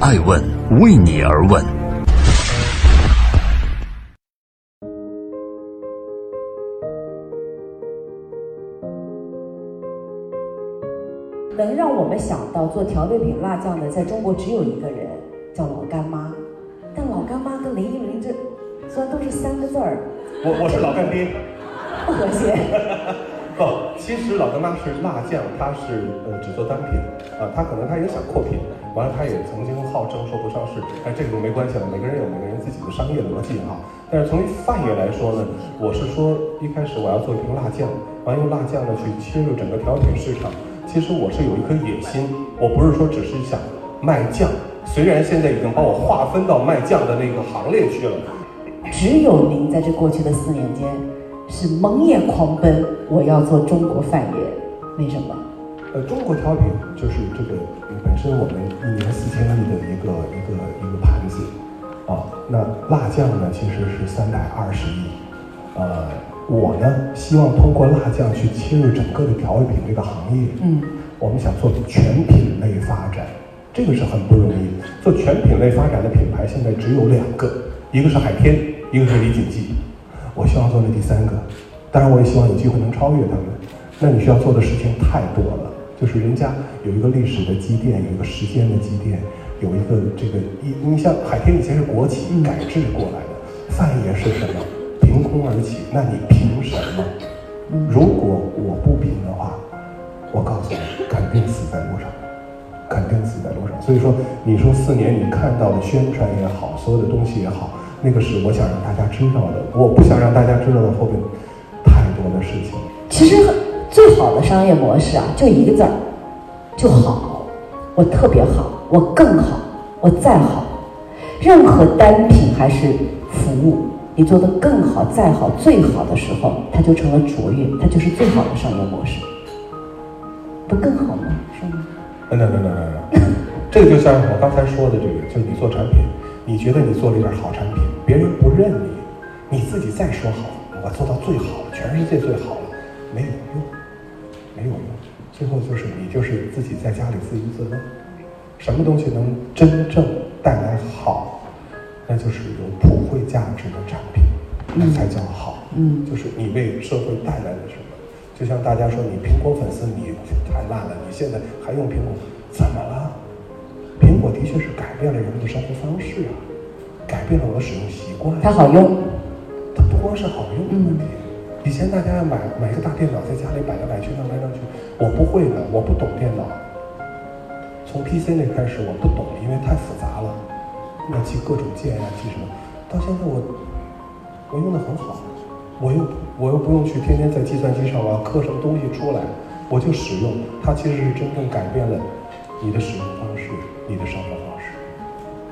爱问为你而问。能让我们想到做调味品辣酱的，在中国只有一个人，叫老干妈。但老干妈跟林忆莲这虽然都是三个字儿，我我是老干爹。不和谐。不，其实老干妈是辣酱，它是呃只做单品啊，它可能它也想扩品，完了它也曾经号称说不上市，但这个就没关系了，每个人有每个人自己的商业逻辑哈。但是从范爷来说呢，我是说一开始我要做一瓶辣酱，完用辣酱呢去切入整个调品市场。其实我是有一颗野心，我不是说只是想卖酱，虽然现在已经把我划分到卖酱的那个行列去了。只有您在这过去的四年间是蒙眼狂奔，我要做中国范爷，为什么？呃，中国调品就是这个本身我们一年四千亿的一个一个一个盘子啊，那辣酱呢其实是三百二十亿，呃，我呢希望通过辣酱去切入整个的调味品这个行业，嗯，我们想做全品类发展，这个是很不容易。做全品类发展的品牌现在只有两个，一个是海天，一个是李锦记。我希望做那第三个，当然我也希望有机会能超越他们。那你需要做的事情太多了，就是人家有一个历史的积淀，有一个时间的积淀，有一个这个你你像海天以前是国企改制过来的，范爷是什么？凭空而起，那你凭什么？如果我不凭的话，我告诉你，肯定死在路上，肯定死在路上。所以说，你说四年你看到的宣传也好，所有的东西也好，那个是我想让大家知道的，我不想让大家知道的后面太多的事情。其实最好的商业模式啊，就一个字儿，就好。我特别好，我更好，我再好。任何单品还是服务，你做得更好、再好、最好的时候，它就成了卓越，它就是最好的商业模式。不更好吗？是吗？等等等等等等，这个就像我刚才说的这个，就是你做产品，你觉得你做了一件好产品，别人不认你，你自己再说好，我做到最好了，全世界最好了，没有用，没有用，最后就是你就是自己在家里自娱自乐。什么东西能真正带来好，那就是有普惠价值的产品，那才叫好。嗯就是你为社会带来了什么？就像大家说你苹果粉丝你太烂了，你现在还用苹果，怎么了？的确是改变了人们的生活方式啊，改变了我的使用习惯。它好用。它不光是好用的问题。以前大家买买个大电脑，在家里摆来摆去，弄来弄去，我不会的，我不懂电脑。从 PC 那开始我不懂，因为太复杂了，要记各种键呀，记什么。到现在我我用的很好，我又我又不用去天天在计算机上我要刻什么东西出来，我就使用它，其实是真正改变了你的使用方式，你的生活方式。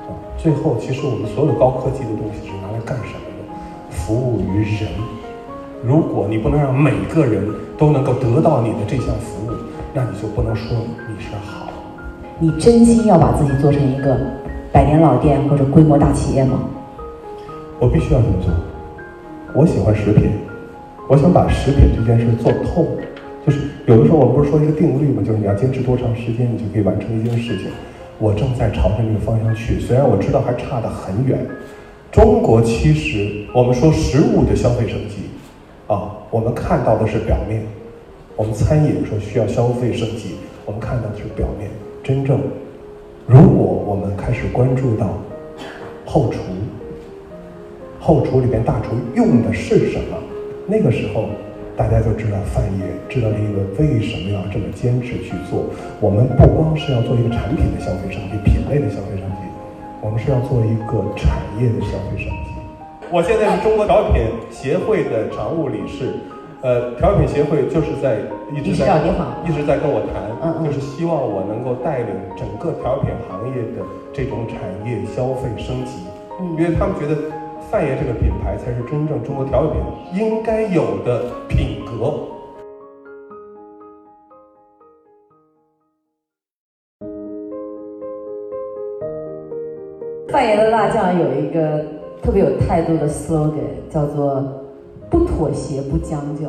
啊，最后其实我们所有高科技的东西是拿来干什么的？服务于人。如果你不能让每个人都能够得到你的这项服务，那你就不能说你是好。你真心要把自己做成一个百年老店或者规模大企业吗？我必须要这么做。我喜欢食品，我想把食品这件事做透。就是有的时候我们不是说一个定律吗？就是你要坚持多长时间，你就可以完成一件事情。我正在朝着那个方向去，虽然我知道还差得很远。中国其实我们说食物的消费升级，啊，我们看到的是表面。我们餐饮说需要消费升级，我们看到的是表面。真正，如果我们开始关注到后厨，后厨里边大厨用的是什么，那个时候大家就知道范爷知道了一个为什么要这么坚持去做。我们不光是要做一个产品的消费升级、品类的消费升级，我们是要做一个产业的消费升级。我现在是中国调品协会的常务理事。呃，调品协会就是在一直在一直在跟我谈，嗯嗯就是希望我能够带领整个调品行业的这种产业消费升级，嗯因为他们觉得范爷这个品牌才是真正中国调味品应该有的品格。范爷的辣酱有一个特别有态度的 slogan，叫做“不妥协不将就”。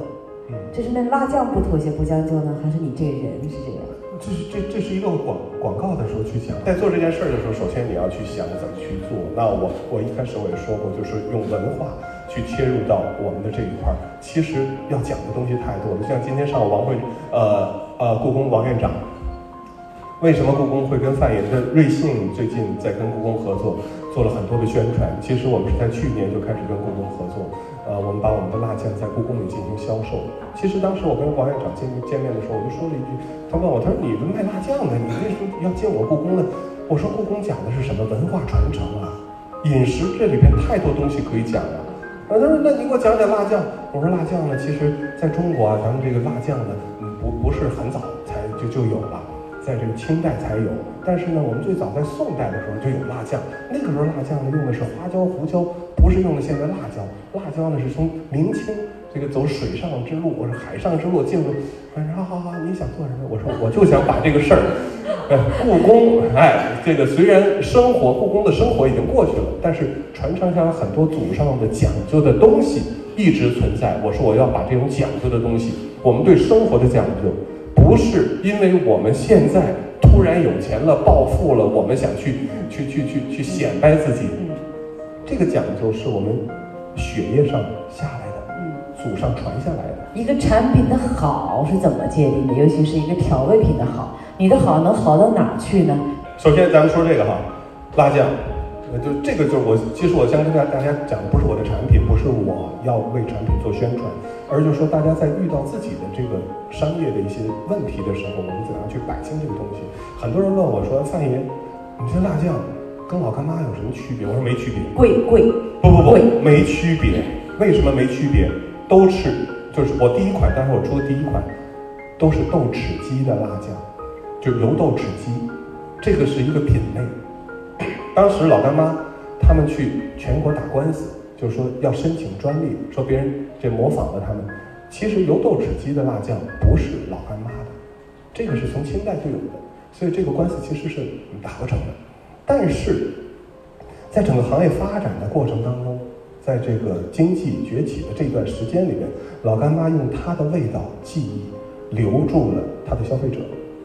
嗯，这是那辣酱不妥协不将就呢，还是你这人是这样？这是这这是一个广广告的时候去讲，在做这件事儿的时候，首先你要去想怎么去做。那我我一开始我也说过，就是用文化去切入到我们的这一块儿。其实要讲的东西太多了，像今天上午王会呃呃故宫王院长，为什么故宫会跟范爷的瑞幸最近在跟故宫合作，做了很多的宣传？其实我们是在去年就开始跟故宫合作。呃，我们把我们的辣酱在故宫里进行销售。其实当时我跟王院长见见面的时候，我就说了一句，他问我，他说你们卖辣酱的，你为什么要进我故宫呢？我说故宫讲的是什么文化传承啊，饮食这里边太多东西可以讲了。啊，他说那你给我讲讲辣酱。我说辣酱呢，其实在中国啊，咱们这个辣酱呢，不不是很早才就就有了，在这个清代才有。但是呢，我们最早在宋代的时候就有辣酱，那个时候辣酱呢用的是花椒、胡椒。不是用的现在辣椒，辣椒呢是从明清这个走水上之路或者海上之路进入。他说：“好好好，你想做什么？”我说：“我就想把这个事儿，哎，故宫，哎，这个虽然生活故宫的生活已经过去了，但是传承下来很多祖上的讲究的东西一直存在。我说我要把这种讲究的东西，我们对生活的讲究，不是因为我们现在突然有钱了、暴富了，我们想去去去去去显摆自己。”这个讲究是我们血液上下来的，嗯，祖上传下来的。一个产品的好是怎么界定的？尤其是一个调味品的好，你的好能好到哪去呢？首先，咱们说这个哈，辣酱，就这个就是我，其实我想跟大大家讲的不是我的产品，不是我要为产品做宣传，而就是说大家在遇到自己的这个商业的一些问题的时候，我们怎样去摆清这个东西？很多人问我说，范爷，你这辣酱。跟老干妈有什么区别？我说没区别，贵贵不不不，没区别。为什么没区别？都是就是我第一款，当时我出的第一款，都是豆豉鸡的辣酱，就油豆豉鸡，这个是一个品类。当时老干妈他们去全国打官司，就是说要申请专利，说别人这模仿了他们。其实油豆豉鸡的辣酱不是老干妈的，这个是从清代就有的，所以这个官司其实是打不成的。但是，在整个行业发展的过程当中，在这个经济崛起的这段时间里面，老干妈用它的味道记忆留住了它的消费者。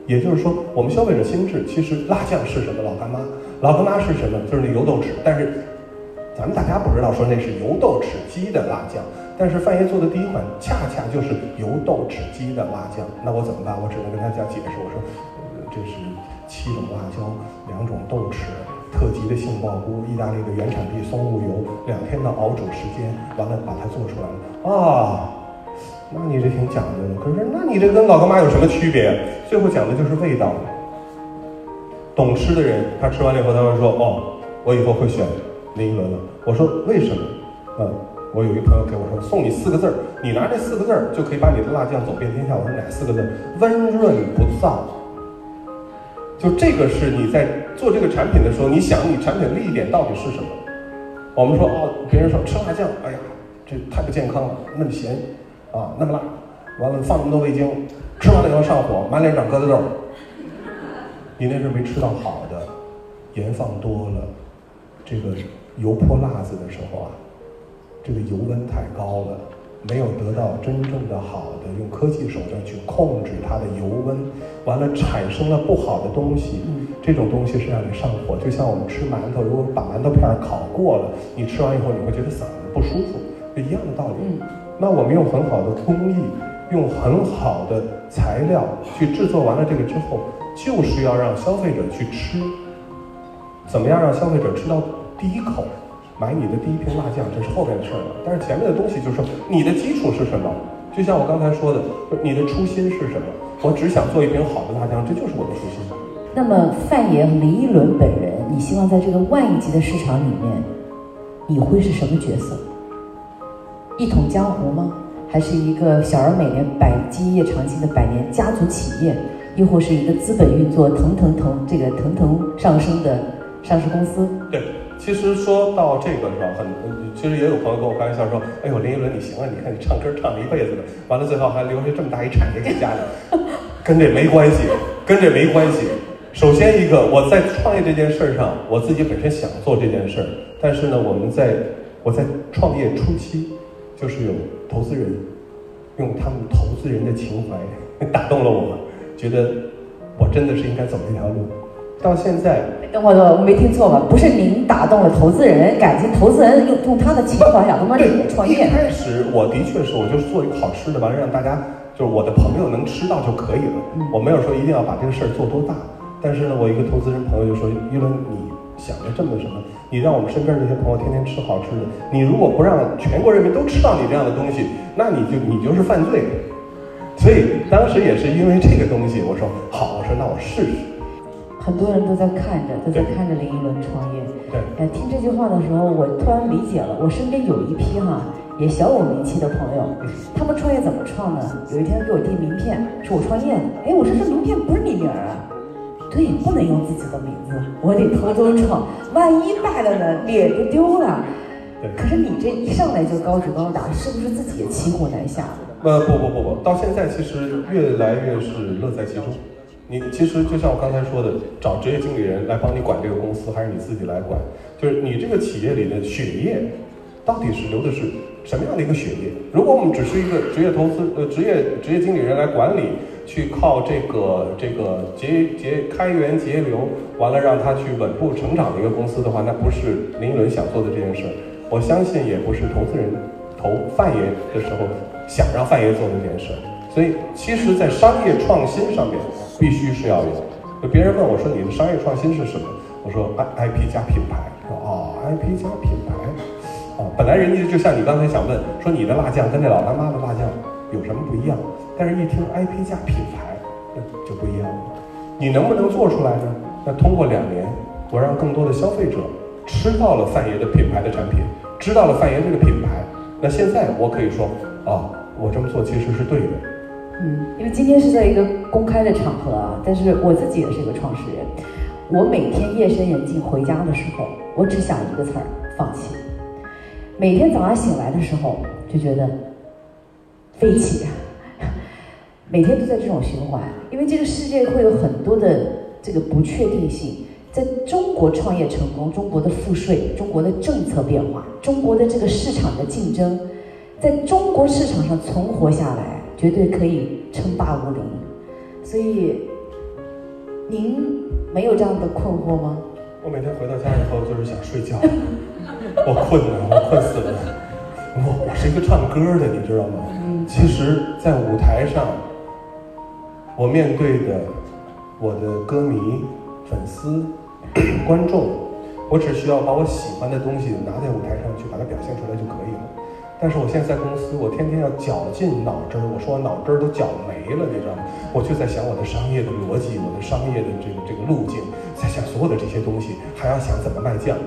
也就是说，我们消费者心智其实辣酱是什么？老干妈，老干妈是什么？就是那油豆豉。但是，咱们大家不知道说那是油豆豉鸡的辣酱。但是范爷做的第一款恰恰就是油豆豉鸡的辣酱。那我怎么办？我只能跟大家解释，我说，这是。七种辣椒，两种豆豉，特级的杏鲍菇，意大利的原产地松露油，两天的熬煮时间，完了把它做出来了啊！那你这挺讲究的。可是，那你这跟老干妈有什么区别？最后讲的就是味道。懂吃的人，他吃完了以后，他会说：“哦，我以后会选林一轮了。”我说：“为什么？”嗯，我有一朋友给我说：“送你四个字儿，你拿这四个字儿就可以把你的辣酱走遍天下。”我说：“哪四个字？温润不燥。”就这个是你在做这个产品的时候，你想你产品的利益点到底是什么？我们说哦，别人说吃辣酱，哎呀，这太不健康了，那么咸，啊，那么辣，完了放那么多味精，吃完了以后上火，满脸长疙瘩痘。你那是没吃到好的，盐放多了，这个油泼辣子的时候啊，这个油温太高了。没有得到真正的好的，用科技手段去控制它的油温，完了产生了不好的东西，这种东西是让你上火。就像我们吃馒头，如果把馒头片烤过了，你吃完以后你会觉得嗓子不舒服，就一样的道理。那我们用很好的工艺，用很好的材料去制作完了这个之后，就是要让消费者去吃。怎么样让消费者吃到第一口？买你的第一瓶辣酱，这是后边的事儿了。但是前面的东西就是，你的基础是什么？就像我刚才说的，你的初心是什么？我只想做一瓶好的辣酱，这就是我的初心。那么范爷林依轮本人，你希望在这个万亿级的市场里面，你会是什么角色？一统江湖吗？还是一个小而美年、百基业长青的百年家族企业？又或是一个资本运作腾腾腾、这个腾腾上升的上市公司？对。其实说到这个是吧，很其实也有朋友跟我开玩笑说：“哎呦，林依轮你行啊！你看你唱歌唱了一辈子了，完了最后还留下这么大一产业给家里。”跟这没关系，跟这没关系。首先一个，我在创业这件事上，我自己本身想做这件事儿，但是呢，我们在我在创业初期，就是有投资人用他们投资人的情怀 打动了我，觉得我真的是应该走这条路。到现在，等会儿，我没听错吧？不是您打动了投资人，感情投资人用用他的情怀想帮你创业。一开始我的确是，我就是做一个好吃的，完了让大家就是我的朋友能吃到就可以了。我没有说一定要把这个事儿做多大。但是呢，我一个投资人朋友就说：“一伦，你想着这么什么？你让我们身边这些朋友天天吃好吃的，你如果不让全国人民都吃到你这样的东西，那你就你就是犯罪。”所以当时也是因为这个东西，我说好，我说那我试试。很多人都在看着，都在看着林依轮创业。对，哎，听这句话的时候，我突然理解了。我身边有一批哈，也小有名气的朋友，他们创业怎么创呢？有一天给我递名片，说我创业了。哎，我说这名片不是你名儿啊？对，不能用自己的名字，我得偷偷创，万一败了呢，脸就丢了。对。可是你这一上来就高举高打，是不是自己也骑虎难下？呃，不不不不，到现在其实越来越是乐在其中。你其实就像我刚才说的，找职业经理人来帮你管这个公司，还是你自己来管？就是你这个企业里的血液，到底是流的是什么样的一个血液？如果我们只是一个职业投资呃职业职业经理人来管理，去靠这个这个节节开源节流，完了让他去稳步成长的一个公司的话，那不是林一伦想做的这件事儿。我相信也不是投资人投范爷的时候想让范爷做的这件事儿。所以，其实，在商业创新上面，必须是要有。就别人问我说：“你的商业创新是什么？”我说：“I I P 加品牌。”说：“哦，I P 加品牌。”哦，本来人家就像你刚才想问说：“你的辣酱跟那老干妈的辣酱有什么不一样？”但是一听 I P 加品牌，那就不一样了。你能不能做出来呢？那通过两年，我让更多的消费者吃到了范爷的品牌的产品，知道了范爷这个品牌。那现在我可以说啊，我这么做其实是对的。嗯，因为今天是在一个公开的场合啊，但是我自己也是一个创始人。我每天夜深人静回家的时候，我只想一个词儿：放弃。每天早上醒来的时候，就觉得飞起。每天都在这种循环，因为这个世界会有很多的这个不确定性。在中国创业成功，中国的赋税，中国的政策变化，中国的这个市场的竞争，在中国市场上存活下来。绝对可以称霸武林，所以您没有这样的困惑吗？我每天回到家以后就是想睡觉，我困了，我困死了。我我是一个唱歌的，你知道吗？其实，在舞台上，我面对的我的歌迷、粉丝、观众，我只需要把我喜欢的东西拿在舞台上去把它表现出来就可以了。但是我现在在公司，我天天要绞尽脑汁儿。我说我脑汁儿都绞没了，你知道吗？我就在想我的商业的逻辑，我的商业的这个这个路径，在想所有的这些东西，还要想怎么卖酱。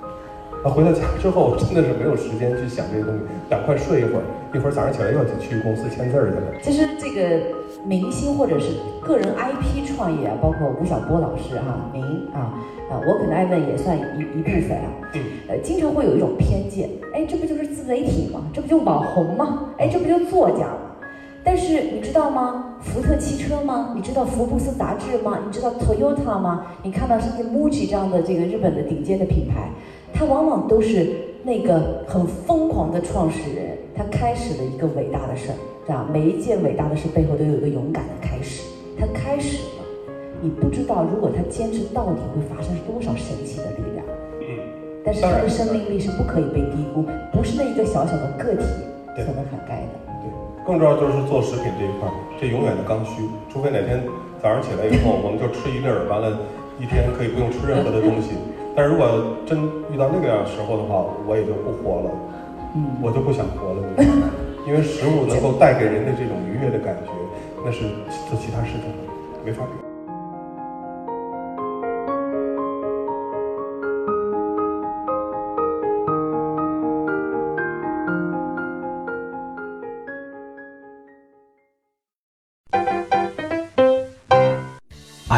那回到家之后，我真的是没有时间去想这些东西，赶快睡一会儿，一会儿早上起来又要去公司签字儿去了。其实这个。明星或者是个人 IP 创业啊，包括吴晓波老师哈，您啊啊，我可能爱问也算一一部分啊。呃，经常会有一种偏见，哎，这不就是自媒体吗？这不就网红吗？哎，这不就作家吗？但是你知道吗？福特汽车吗？你知道福布斯杂志吗？你知道 Toyota 吗？你看到甚至 MUJI 这样的这个日本的顶尖的品牌，它往往都是那个很疯狂的创始人，他开始了一个伟大的事儿。啊，每一件伟大的事背后都有一个勇敢的开始。他开始了，你不知道如果他坚持到底会发生多少神奇的力量。嗯，但是他的生命力是不可以被低估，不是那一个小小的个体所能涵盖的。对，更重要就是做食品这一块，这永远的刚需。除非哪天早上起来以后，我们就吃一粒儿，完了，一天可以不用吃任何的东西。但如果真遇到那个样时候的话，我也就不活了。嗯，我就不想活了。因为食物能够带给人的这种愉悦的感觉，那是做其他事情没法比。